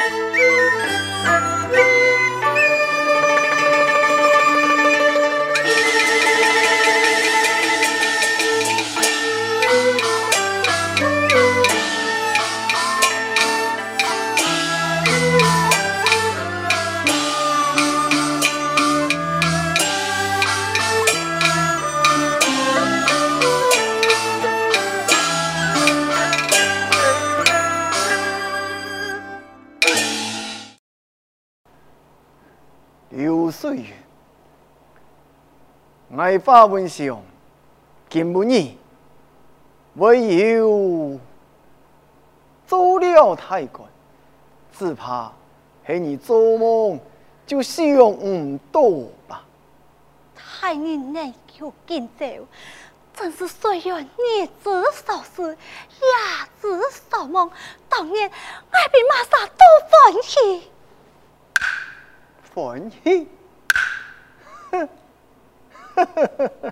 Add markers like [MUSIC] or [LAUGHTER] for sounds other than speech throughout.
you [LAUGHS] 花文香，金不腻，唯有走了太乖，只怕黑你做梦就少唔多吧。太令你叫见笑，真是岁月孽子少时，哑子少梦。当年我比马莎多欢喜，欢喜。呵呵呵呵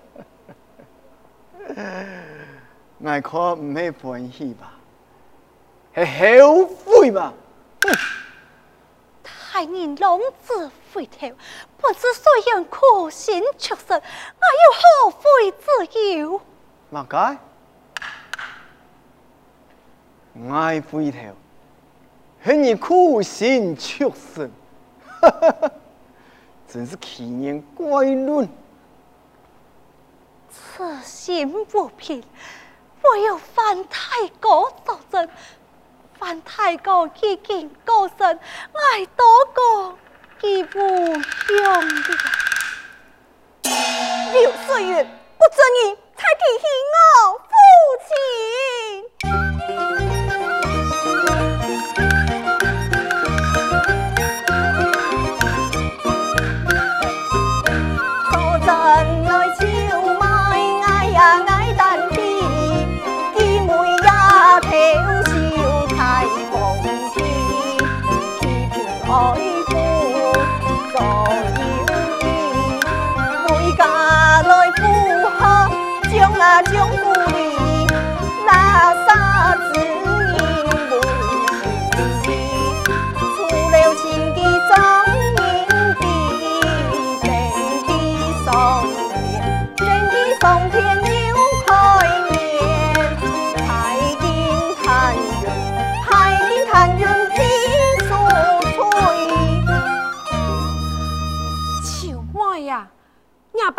呵呵，我没关系吧，是后悔吧？太人拢子回头，不知谁人苦心求生，我又后悔自由？莫解，爱悔条，恨你苦心求生，[LAUGHS] 真是奇言怪论。此心不平，唯有翻太古道真；翻太古既境高僧，爱多过义无用的。刘岁月，不准你，才提起我父亲。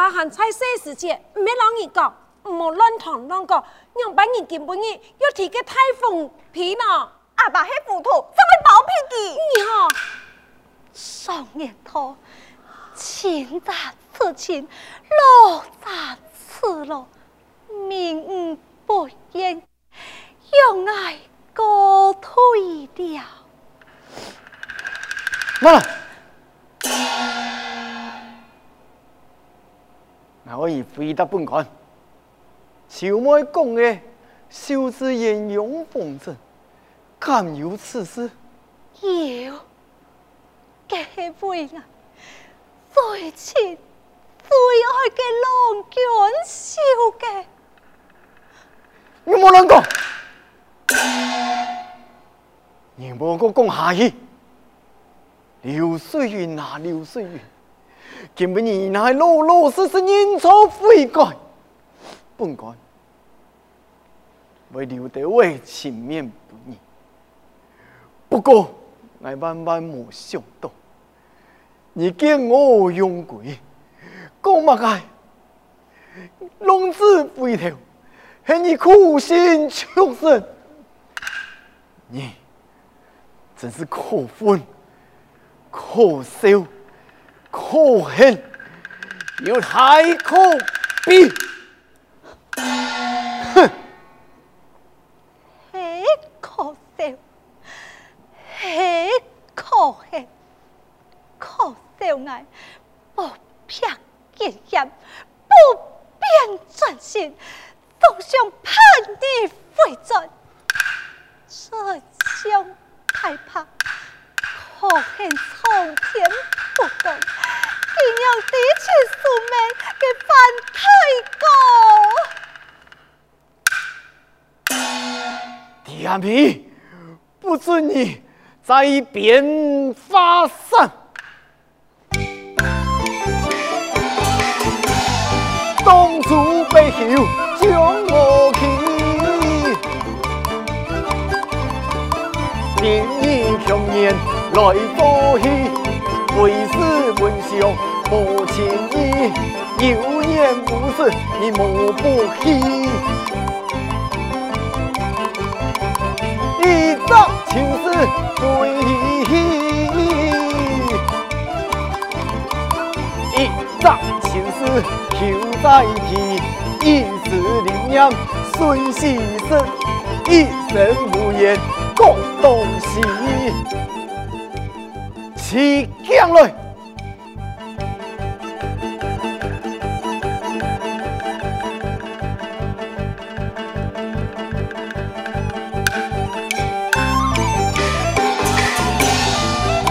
啊，喊彩色世界，唔要老二讲，唔好乱谈乱讲，让别人见不你要提个太风皮呢。啊，把黑糊涂，咱么毛偏滴。你好，少年头，大杂似青，大杂似命运不言，用爱高推了。可以飞得半空。小妹讲的，修之英勇风战，堪有此事。有，给许位人，最亲最爱的老公，叫的。你莫乱讲，你给我讲下去。流水云啊，流水云。根本是那落落实实认错悔改，不敢，为留得我情面不你。不过，我万万没想到，你竟我用鬼，干嘛个？弄子飞头，是你苦心求生，你真是可恨可笑。可恨，有太苦逼。哼！恨苦得，恨可恨，可得我，不偏见眼，不变转心，走向叛逆，反转，转向害怕，可恨苍天不懂。天平不准你再变法上，东珠北球将我去，天衣雄艳来多去。鬼使文相莫轻意，有念无是你莫不喜。一丈青是水意，一丈青丝求再提，一时冷眼随心事，一生无言各东西。来。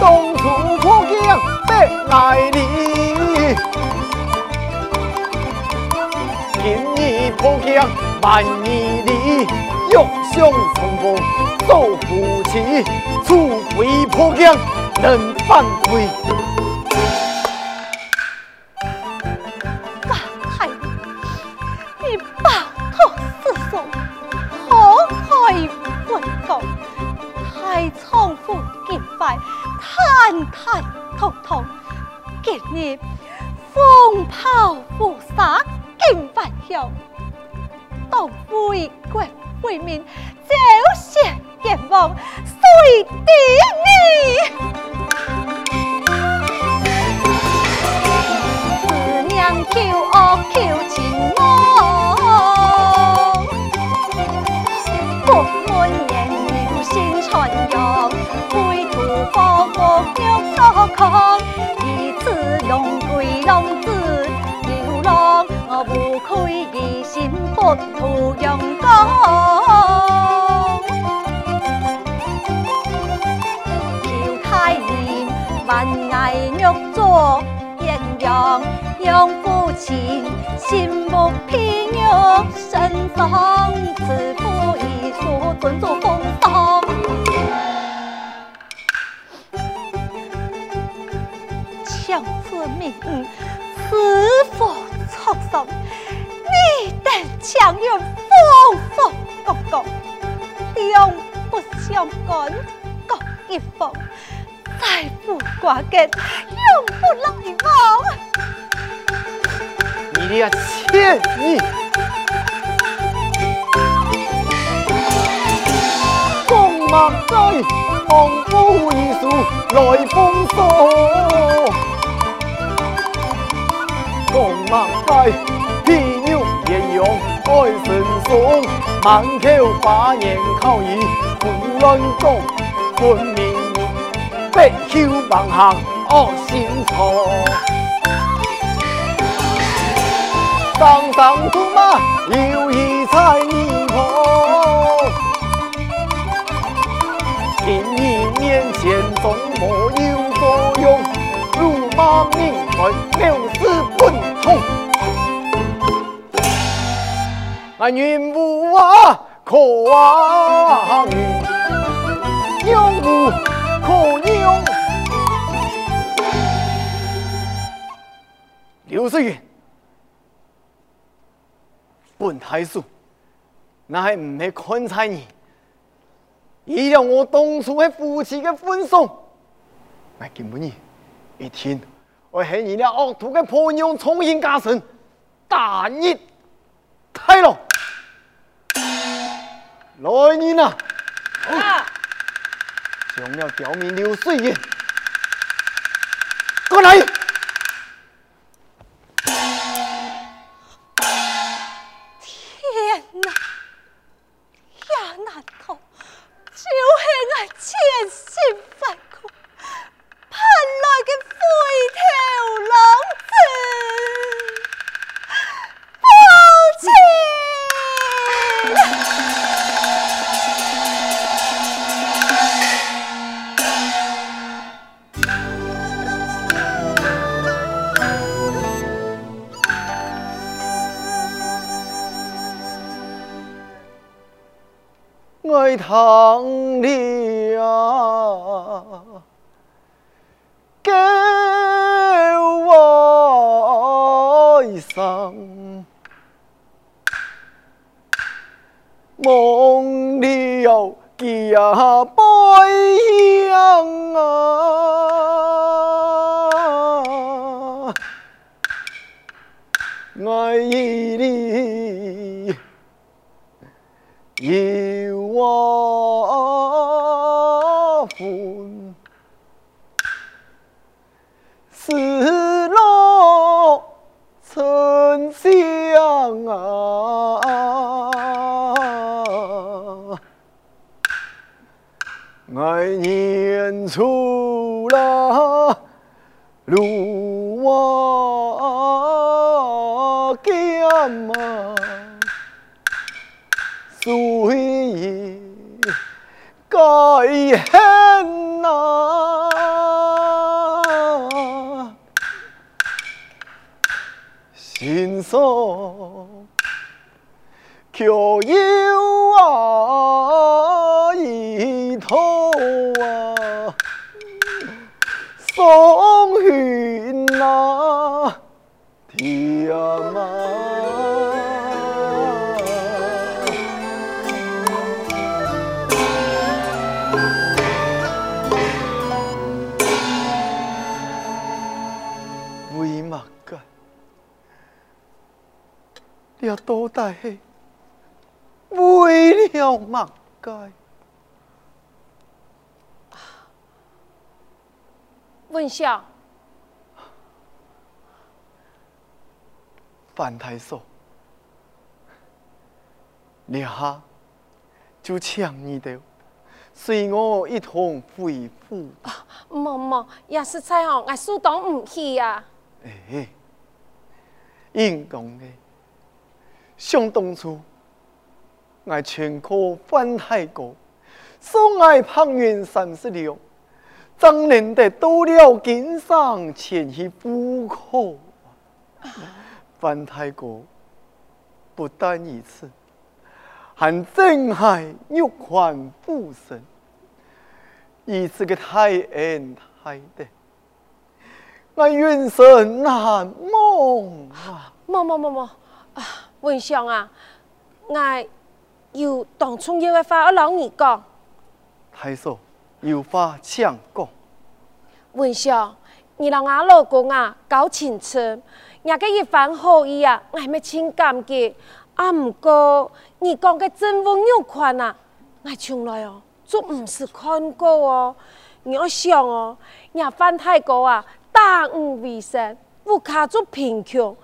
东咚！咚！江百来里，金衣破江万里里，欲香春风手扶起，出飞破江。能犯规。用功。乔太元万艺玉作艳阳，养父亲心目偏玉，身上自古一俗尊重风尚。乔子明持佛操守，立强人。老佛講講，兩不相干，各一方，再不掛結，永不來往。你的歉意，共萬載，昂烏二樹來風疏，共萬載。爱神神，满口八言口义，胡乱讲，分明背秋盲行恶心肠，堂堂姑妈有义。啊，女巫啊，可啊女，妖可妖。刘志远，本太叔，那还唔去宽差你？以让我当初喺夫妻嘅分送。那根本你一天，我喺你俩恶徒嘅婆娘重新加身，大逆太了！来人啊！想要刁民刘水银，过来！爱党的啊，给我生；梦里有家白杨啊，爱伊的伊。我本死老沉香啊，爱念出了路啊，街嘛，虽。爱恨哪心酸，却有啊一头啊风云哪天啊！哎，为了嘛！该问下，范太守，你哈就请你的，随我一同回府。妈妈，也是这样，俺苏东唔去呀。哎嘿，应公的。想当初，我全科翻太过，送来胖员三十六，怎能得多了锦上前去补课？翻太过不单一次，还震害玉环不身，一次个太恩太的，我愿神难梦啊！梦梦梦梦啊！文祥啊，我有同村友的花，我老你讲，太叔有话请讲。文祥，你让俺老公啊搞清楚，我个一番好意啊，我系咪请感激？啊唔过，你公嘅真风肉款啊，我从来哦，就唔是看过哦。你要想哦，廿番太高啊，打五卫生，我卡足贫穷，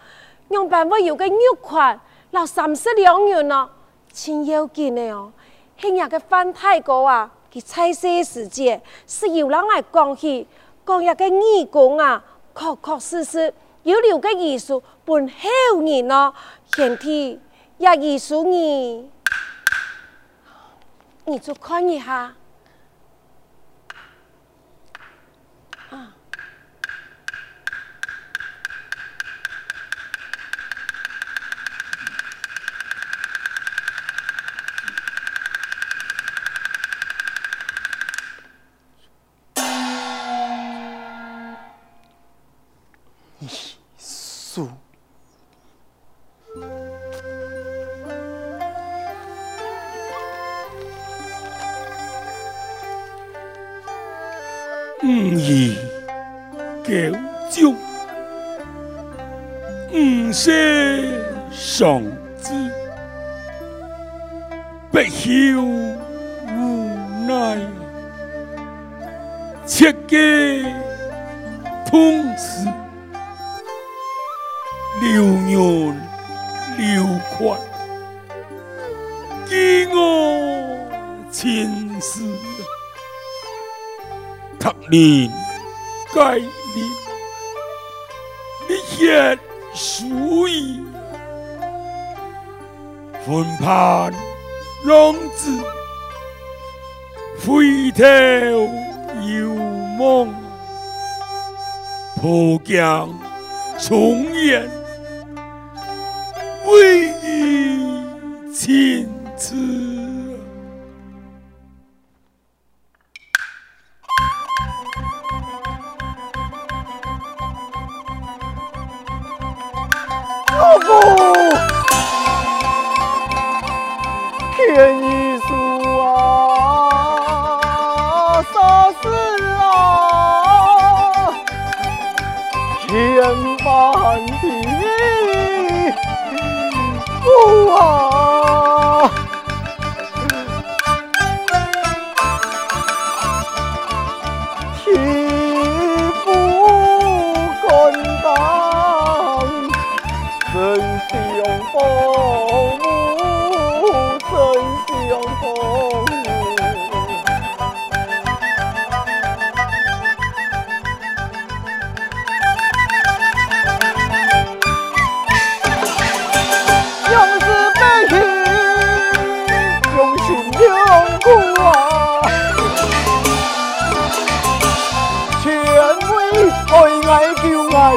用办法有个肉款。老三十两元咯，真要紧的哦。黑夜个翻泰国啊，是彩色时节是游人来讲去。讲夜个义工啊，确确实实有六个艺术，本好人咯，前提也艺术呢，你就看一下。该临，离别随意，分判浪子，回头有梦，破江重圆，为你情痴。满地，不啊！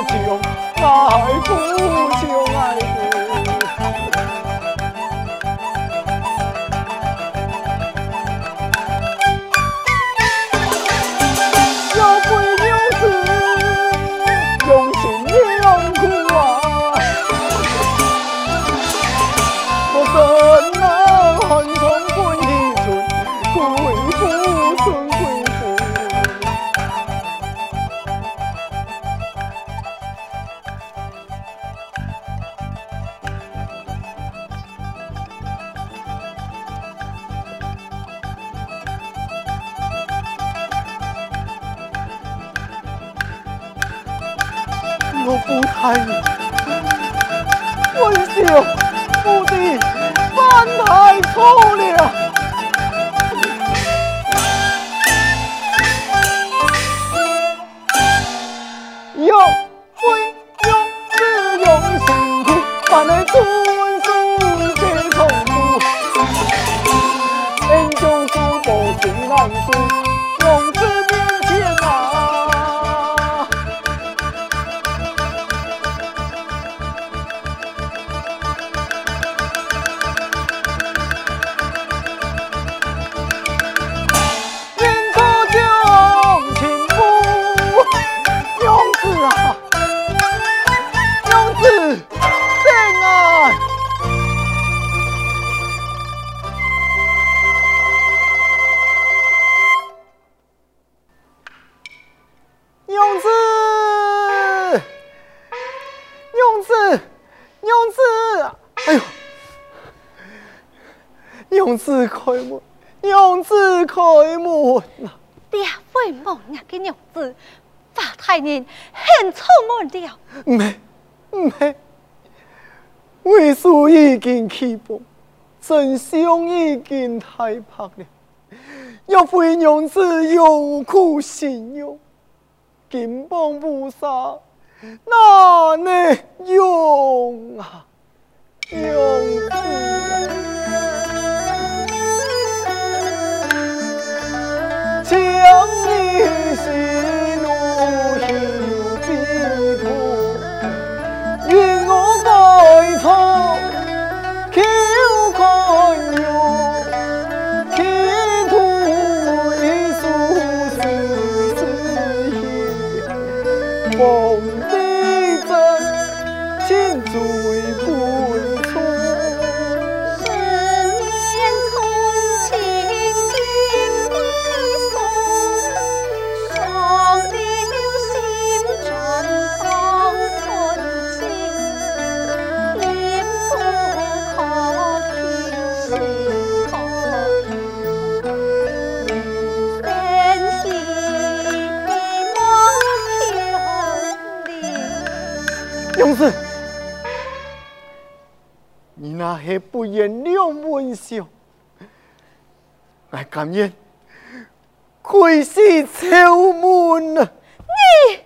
求，来不及。我不贪，不少父贪，不太粗了。娘子开门，娘子开门呐！娘子，法太人很出名的呀。没没，为师已经起步，真相已经太薄了，要为娘子有苦心哟。金榜菩萨，哪能？不言谬梦想，来感念，愧是旧梦。你。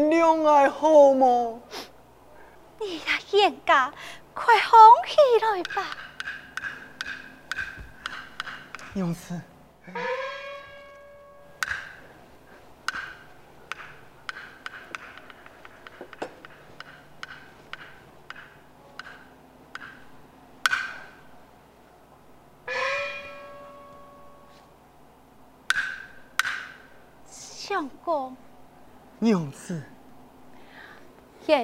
恋爱好吗？你呀，眼家，快红起来吧！娘子。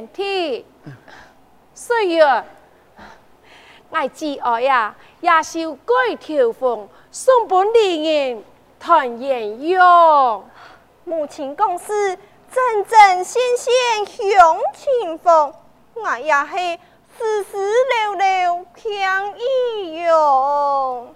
天，岁月，爱挚爱呀，也是盖条缝，送本地人团圆用。母亲公司正正鲜鲜雄情风，我也是丝丝柔柔平意勇。